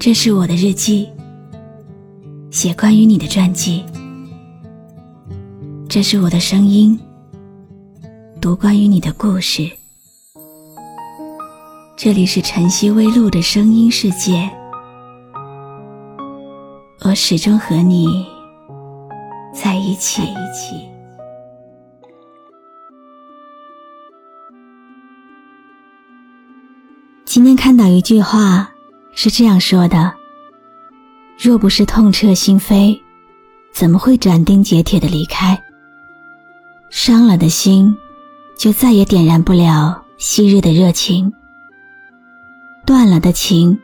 这是我的日记，写关于你的传记。这是我的声音，读关于你的故事。这里是晨曦微露的声音世界，我始终和你在一起。今天看到一句话。是这样说的：若不是痛彻心扉，怎么会斩钉截铁的离开？伤了的心，就再也点燃不了昔日的热情；断了的情，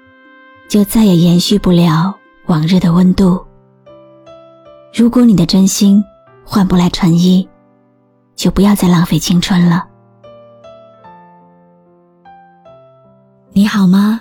就再也延续不了往日的温度。如果你的真心换不来诚意，就不要再浪费青春了。你好吗？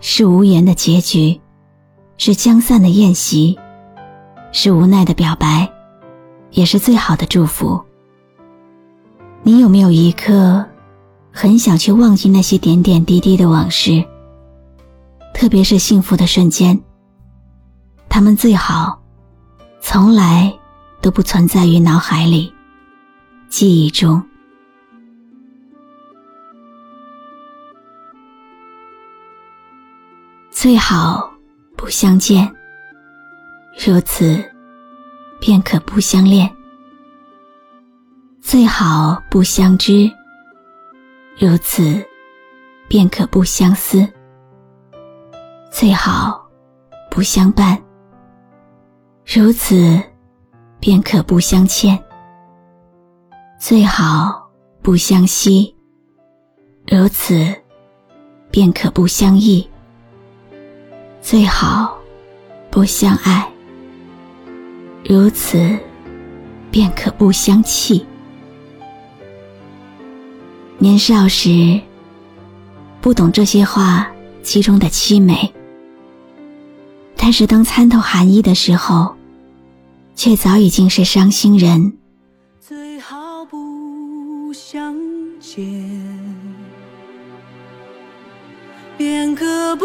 是无言的结局，是将散的宴席，是无奈的表白，也是最好的祝福。你有没有一刻，很想去忘记那些点点滴滴的往事？特别是幸福的瞬间，他们最好，从来都不存在于脑海里、记忆中。最好不相见，如此便可不相恋；最好不相知，如此便可不相思；最好不相伴，如此便可不相欠；最好不相惜，如此便可不相忆。最好不相爱，如此便可不相弃。年少时不懂这些话其中的凄美，但是当参透含义的时候，却早已经是伤心人。最好不相见，便可不。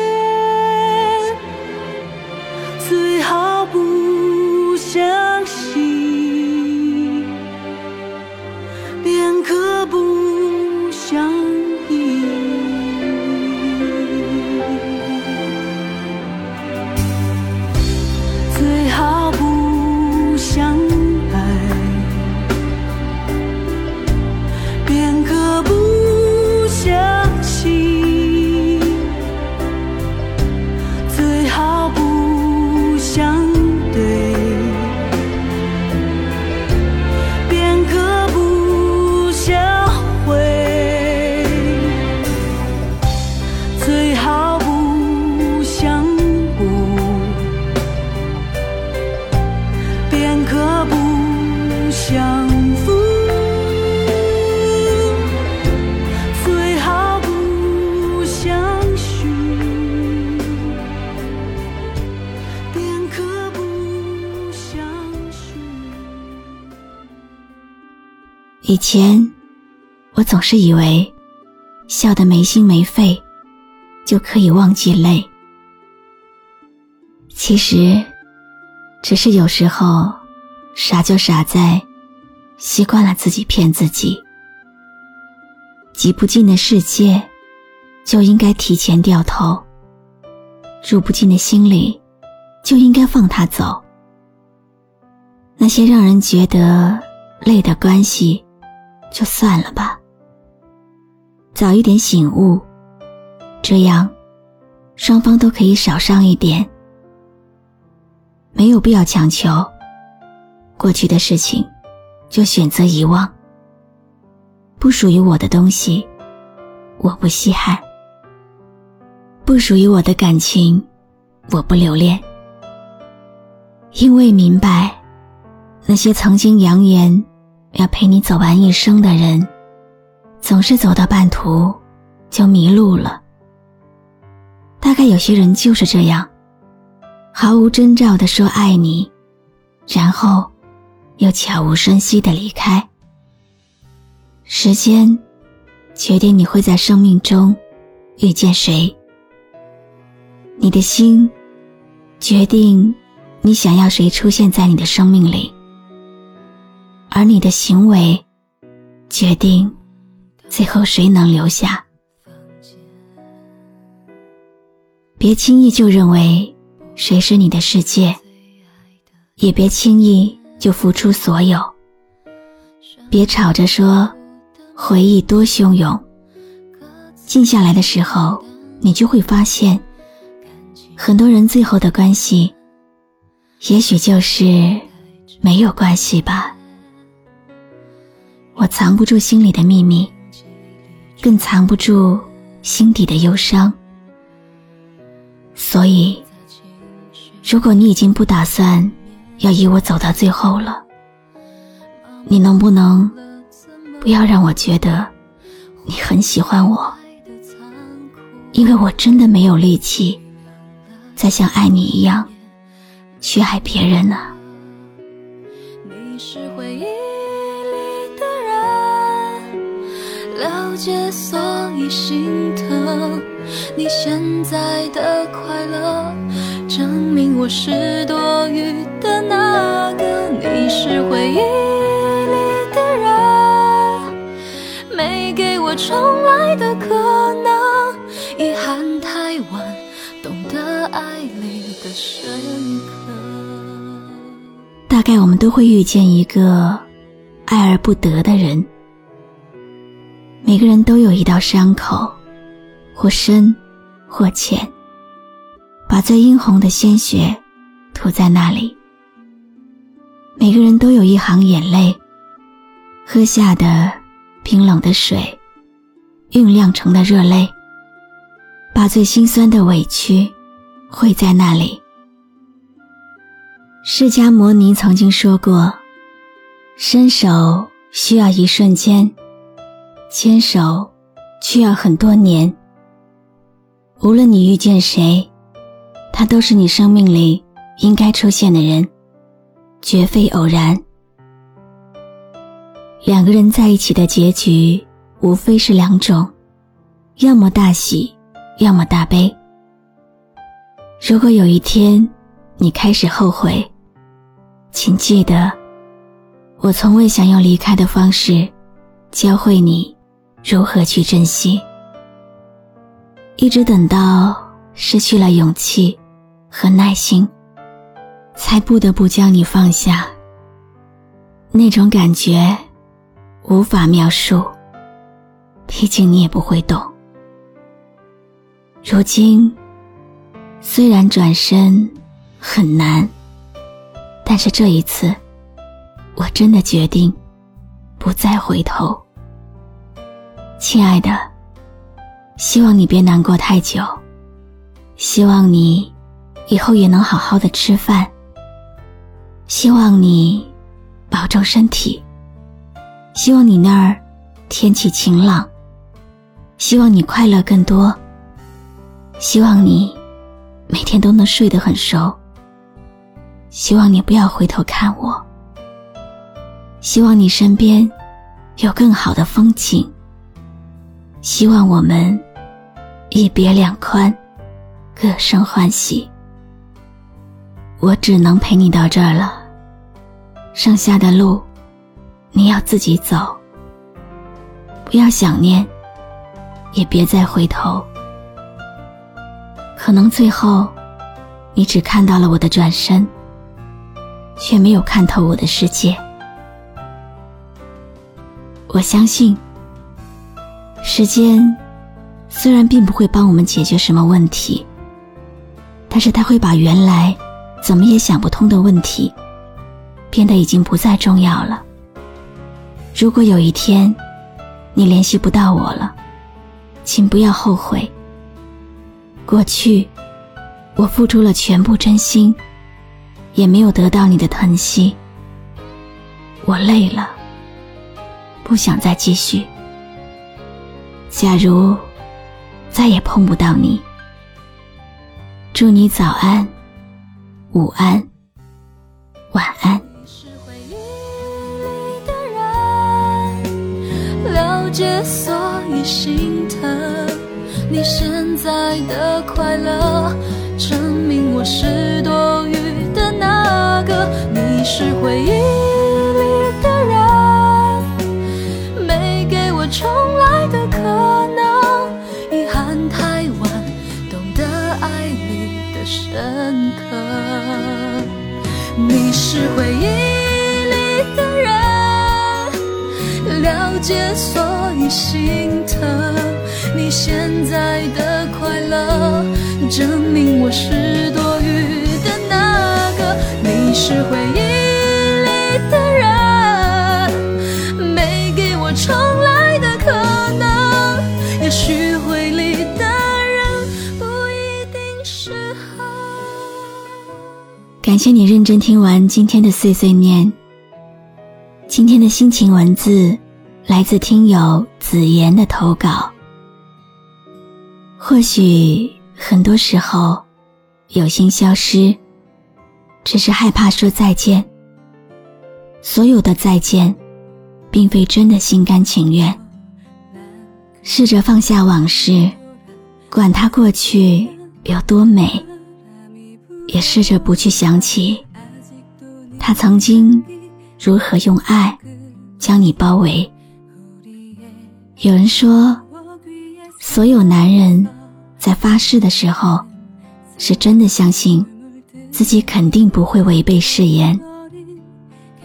以前，我总是以为，笑得没心没肺，就可以忘记泪。其实，只是有时候，傻就傻在，习惯了自己骗自己。挤不进的世界，就应该提前掉头；住不进的心里，就应该放他走。那些让人觉得累的关系，就算了吧。早一点醒悟，这样双方都可以少伤一点。没有必要强求，过去的事情就选择遗忘。不属于我的东西，我不稀罕；不属于我的感情，我不留恋。因为明白，那些曾经扬言要陪你走完一生的人，总是走到半途就迷路了。大概有些人就是这样。毫无征兆的说爱你，然后又悄无声息的离开。时间决定你会在生命中遇见谁，你的心决定你想要谁出现在你的生命里，而你的行为决定最后谁能留下。别轻易就认为。谁是你的世界？也别轻易就付出所有。别吵着说回忆多汹涌，静下来的时候，你就会发现，很多人最后的关系，也许就是没有关系吧。我藏不住心里的秘密，更藏不住心底的忧伤，所以。如果你已经不打算要与我走到最后了，你能不能不要让我觉得你很喜欢我？因为我真的没有力气再像爱你一样去爱别人了。了解所以心疼你现在的快乐。证明我是多余的那个，你是回忆里的人，没给我重来的可能。遗憾太晚，懂得爱里的深刻。大概我们都会遇见一个爱而不得的人。每个人都有一道伤口，或深，或浅。把最殷红的鲜血涂在那里。每个人都有一行眼泪，喝下的冰冷的水，酝酿成的热泪。把最心酸的委屈汇在那里。释迦牟尼曾经说过：“伸手需要一瞬间，牵手需要很多年。无论你遇见谁。”他都是你生命里应该出现的人，绝非偶然。两个人在一起的结局无非是两种，要么大喜，要么大悲。如果有一天你开始后悔，请记得，我从未想用离开的方式教会你如何去珍惜，一直等到失去了勇气。和耐心，才不得不将你放下。那种感觉，无法描述。毕竟你也不会懂。如今，虽然转身很难，但是这一次，我真的决定不再回头。亲爱的，希望你别难过太久。希望你。以后也能好好的吃饭。希望你保重身体。希望你那儿天气晴朗。希望你快乐更多。希望你每天都能睡得很熟。希望你不要回头看我。希望你身边有更好的风景。希望我们一别两宽，各生欢喜。我只能陪你到这儿了，剩下的路，你要自己走。不要想念，也别再回头。可能最后，你只看到了我的转身，却没有看透我的世界。我相信，时间虽然并不会帮我们解决什么问题，但是它会把原来怎么也想不通的问题，变得已经不再重要了。如果有一天你联系不到我了，请不要后悔。过去，我付出了全部真心，也没有得到你的疼惜。我累了。不想再继续。假如再也碰不到你，祝你早安、午安、晚安。是回忆里的人，了解所以心疼。你现在的快乐，证明我是多余的那个。你是回忆。深刻，你是回忆里的人，了解所以心疼。你现在的快乐，证明我是多余的那个。你是回忆谢你认真听完今天的碎碎念。今天的心情文字来自听友子言的投稿。或许很多时候，有心消失，只是害怕说再见。所有的再见，并非真的心甘情愿。试着放下往事，管它过去有多美。也试着不去想起，他曾经如何用爱将你包围。有人说，所有男人在发誓的时候，是真的相信自己肯定不会违背誓言；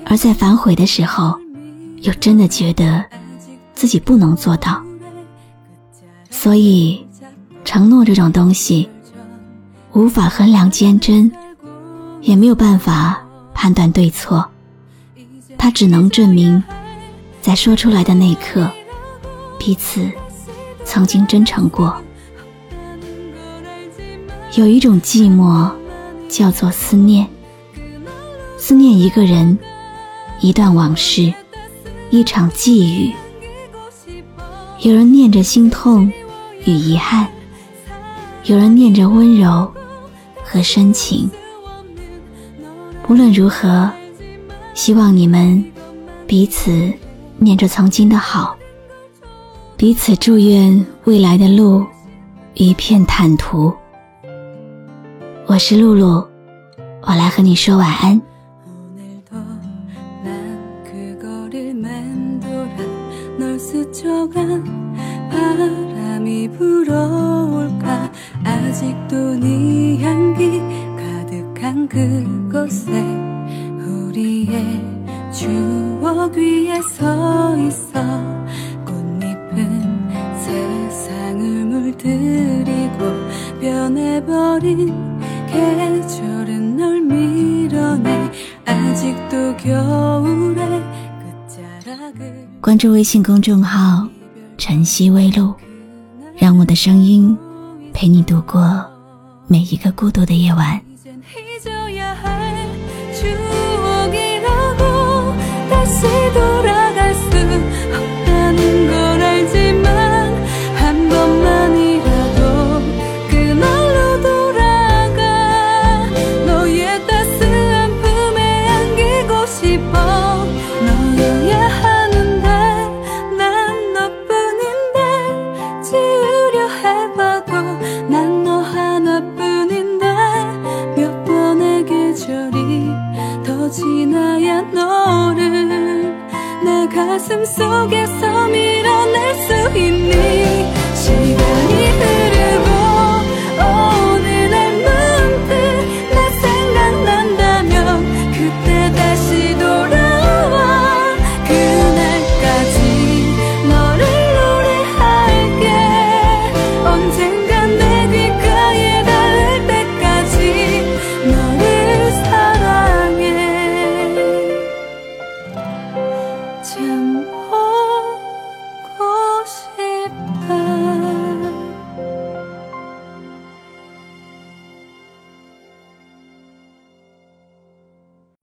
而在反悔的时候，又真的觉得自己不能做到。所以，承诺这种东西。无法衡量坚贞，也没有办法判断对错，它只能证明，在说出来的那一刻，彼此曾经真诚过。有一种寂寞，叫做思念，思念一个人，一段往事，一场际遇。有人念着心痛与遗憾，有人念着温柔。和深情，无论如何，希望你们彼此念着曾经的好，彼此祝愿未来的路一片坦途。我是露露，我来和你说晚安。 关注微信公众号“晨曦微露”，让我的声音 陪你度过每一个孤独的夜晚。